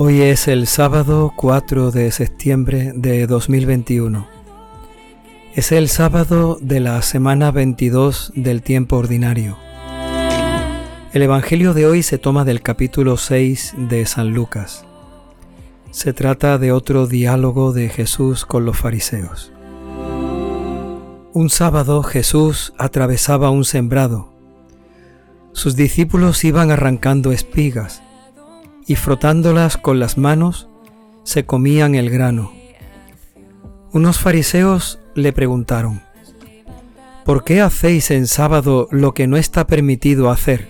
Hoy es el sábado 4 de septiembre de 2021. Es el sábado de la semana 22 del tiempo ordinario. El Evangelio de hoy se toma del capítulo 6 de San Lucas. Se trata de otro diálogo de Jesús con los fariseos. Un sábado Jesús atravesaba un sembrado. Sus discípulos iban arrancando espigas y frotándolas con las manos se comían el grano. Unos fariseos le preguntaron, ¿por qué hacéis en sábado lo que no está permitido hacer?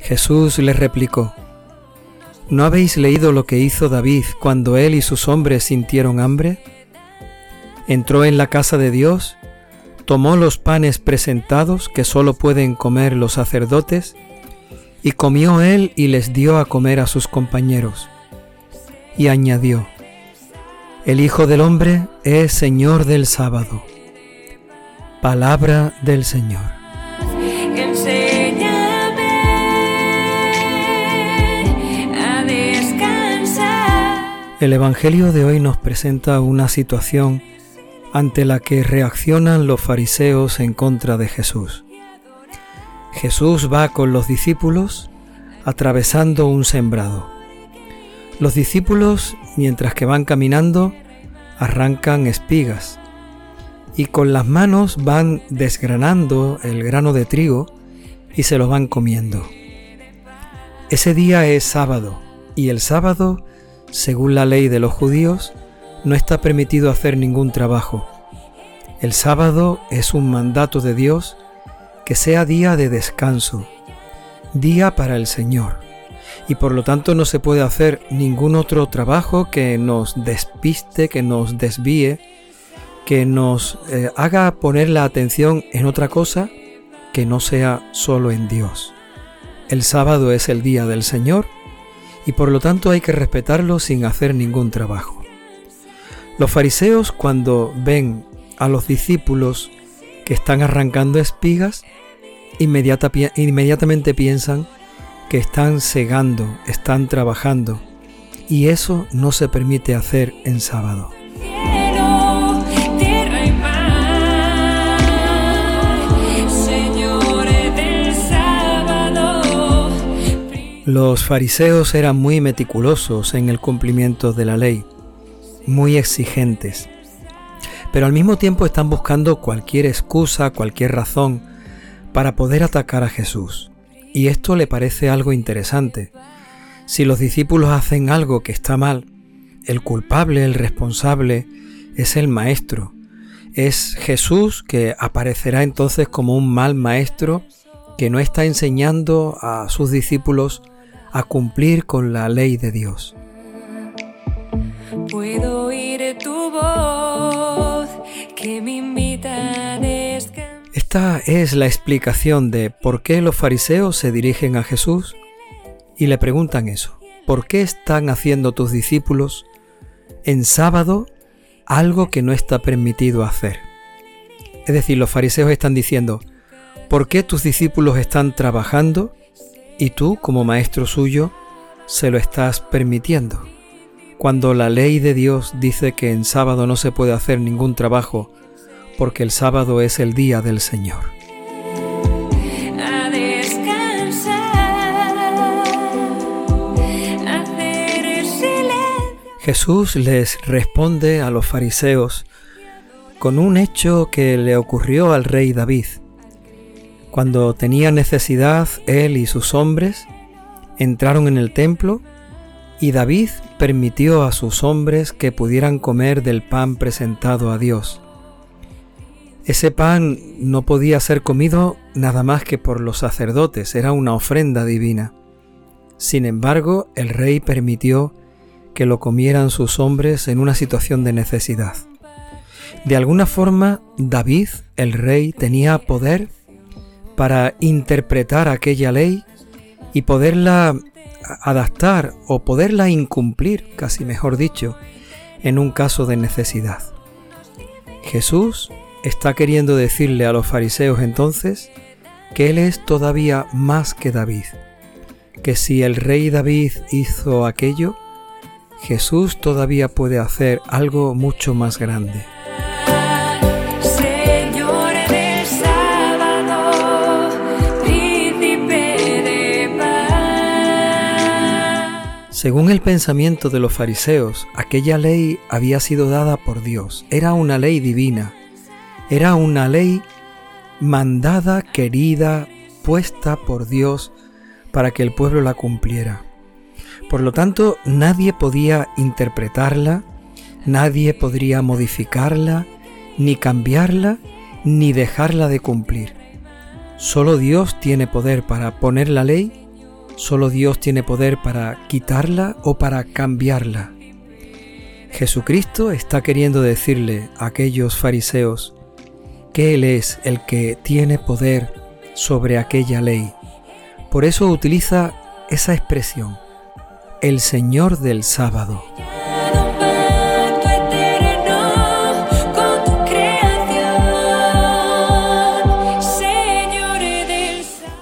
Jesús les replicó, ¿no habéis leído lo que hizo David cuando él y sus hombres sintieron hambre? Entró en la casa de Dios, tomó los panes presentados que sólo pueden comer los sacerdotes, y comió él y les dio a comer a sus compañeros. Y añadió, El Hijo del Hombre es Señor del sábado. Palabra del Señor. El Evangelio de hoy nos presenta una situación ante la que reaccionan los fariseos en contra de Jesús. Jesús va con los discípulos atravesando un sembrado. Los discípulos, mientras que van caminando, arrancan espigas y con las manos van desgranando el grano de trigo y se lo van comiendo. Ese día es sábado y el sábado, según la ley de los judíos, no está permitido hacer ningún trabajo. El sábado es un mandato de Dios que sea día de descanso, día para el Señor. Y por lo tanto no se puede hacer ningún otro trabajo que nos despiste, que nos desvíe, que nos eh, haga poner la atención en otra cosa que no sea solo en Dios. El sábado es el día del Señor y por lo tanto hay que respetarlo sin hacer ningún trabajo. Los fariseos cuando ven a los discípulos que están arrancando espigas, inmediatamente piensan que están segando, están trabajando, y eso no se permite hacer en sábado. Los fariseos eran muy meticulosos en el cumplimiento de la ley, muy exigentes pero al mismo tiempo están buscando cualquier excusa, cualquier razón para poder atacar a Jesús. Y esto le parece algo interesante. Si los discípulos hacen algo que está mal, el culpable, el responsable, es el maestro. Es Jesús que aparecerá entonces como un mal maestro que no está enseñando a sus discípulos a cumplir con la ley de Dios. Puedo oír tu voz esta es la explicación de por qué los fariseos se dirigen a Jesús y le preguntan eso. ¿Por qué están haciendo tus discípulos en sábado algo que no está permitido hacer? Es decir, los fariseos están diciendo, ¿por qué tus discípulos están trabajando y tú, como maestro suyo, se lo estás permitiendo? Cuando la ley de Dios dice que en sábado no se puede hacer ningún trabajo porque el sábado es el día del Señor. Jesús les responde a los fariseos con un hecho que le ocurrió al rey David. Cuando tenía necesidad, él y sus hombres entraron en el templo y David permitió a sus hombres que pudieran comer del pan presentado a Dios. Ese pan no podía ser comido nada más que por los sacerdotes, era una ofrenda divina. Sin embargo, el rey permitió que lo comieran sus hombres en una situación de necesidad. De alguna forma, David, el rey, tenía poder para interpretar aquella ley y poderla adaptar o poderla incumplir, casi mejor dicho, en un caso de necesidad. Jesús está queriendo decirle a los fariseos entonces que Él es todavía más que David, que si el rey David hizo aquello, Jesús todavía puede hacer algo mucho más grande. Según el pensamiento de los fariseos, aquella ley había sido dada por Dios, era una ley divina, era una ley mandada, querida, puesta por Dios para que el pueblo la cumpliera. Por lo tanto, nadie podía interpretarla, nadie podría modificarla, ni cambiarla, ni dejarla de cumplir. Solo Dios tiene poder para poner la ley Solo Dios tiene poder para quitarla o para cambiarla. Jesucristo está queriendo decirle a aquellos fariseos que Él es el que tiene poder sobre aquella ley. Por eso utiliza esa expresión, el Señor del sábado.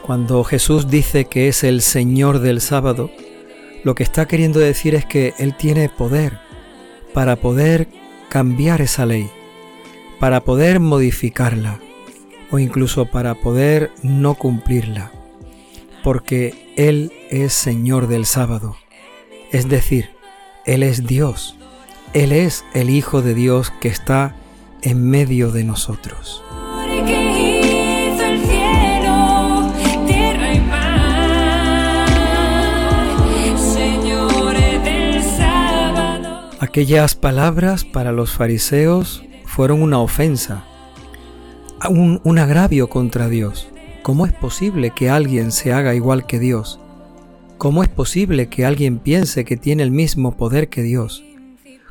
Cuando Jesús dice que es el Señor del sábado, lo que está queriendo decir es que Él tiene poder para poder cambiar esa ley, para poder modificarla o incluso para poder no cumplirla, porque Él es Señor del sábado, es decir, Él es Dios, Él es el Hijo de Dios que está en medio de nosotros. Aquellas palabras para los fariseos fueron una ofensa, un, un, agravio contra Dios. ¿Cómo es posible que alguien se haga igual que Dios? ¿Cómo es posible que alguien piense que tiene el mismo poder que Dios?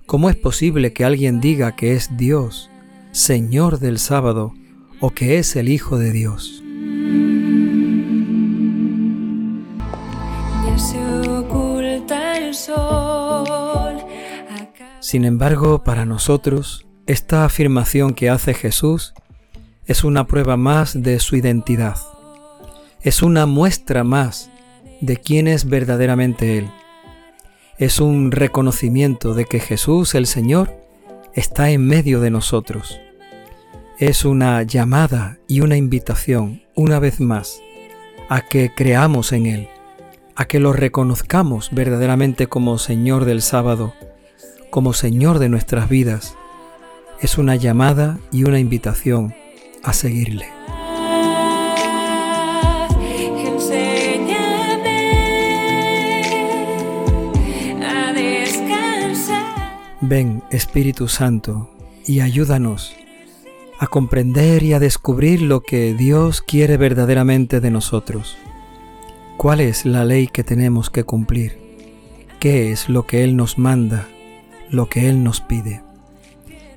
¿Cómo es posible que alguien diga que es Dios, Señor del sábado, o que es el Hijo de Dios? Sin embargo, para nosotros, esta afirmación que hace Jesús es una prueba más de su identidad. Es una muestra más de quién es verdaderamente Él. Es un reconocimiento de que Jesús el Señor está en medio de nosotros. Es una llamada y una invitación, una vez más, a que creamos en Él, a que lo reconozcamos verdaderamente como Señor del sábado como Señor de nuestras vidas, es una llamada y una invitación a seguirle. Ven, Espíritu Santo, y ayúdanos a comprender y a descubrir lo que Dios quiere verdaderamente de nosotros. ¿Cuál es la ley que tenemos que cumplir? ¿Qué es lo que Él nos manda lo que Él nos pide.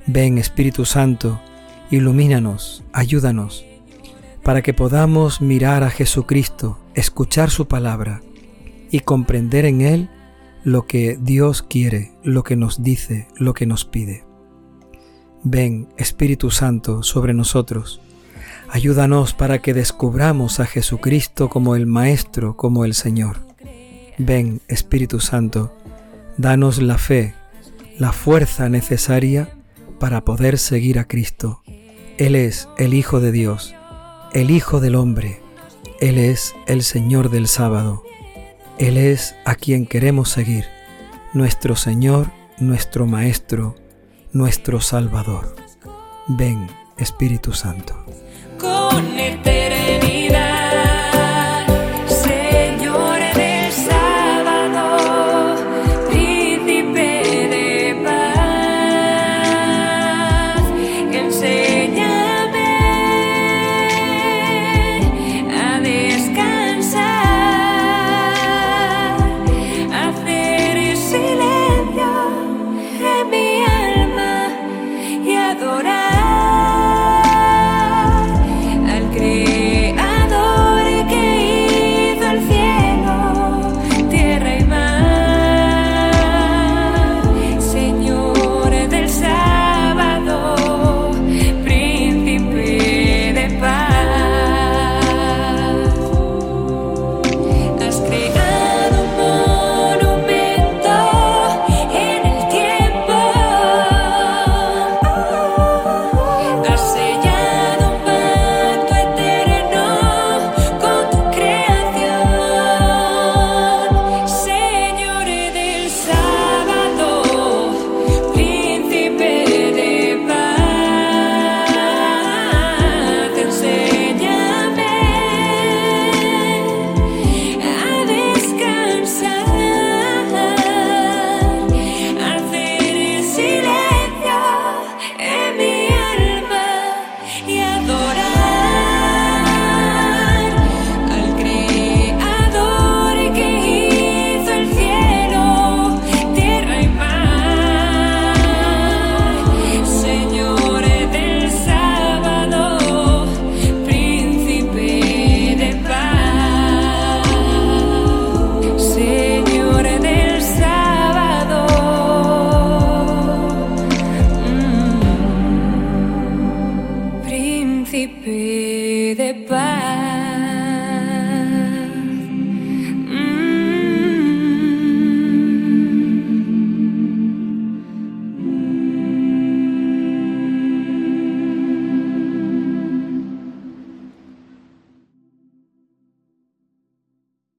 Ven Espíritu Santo, ilumínanos, ayúdanos, para que podamos mirar a Jesucristo, escuchar su palabra y comprender en Él lo que Dios quiere, lo que nos dice, lo que nos pide. Ven Espíritu Santo sobre nosotros, ayúdanos para que descubramos a Jesucristo como el Maestro, como el Señor. Ven Espíritu Santo, danos la fe la fuerza necesaria para poder seguir a Cristo. Él es el Hijo de Dios, el Hijo del hombre. Él es el Señor del sábado. Él es a quien queremos seguir, nuestro Señor, nuestro Maestro, nuestro Salvador. Ven, Espíritu Santo. príncipe de paz.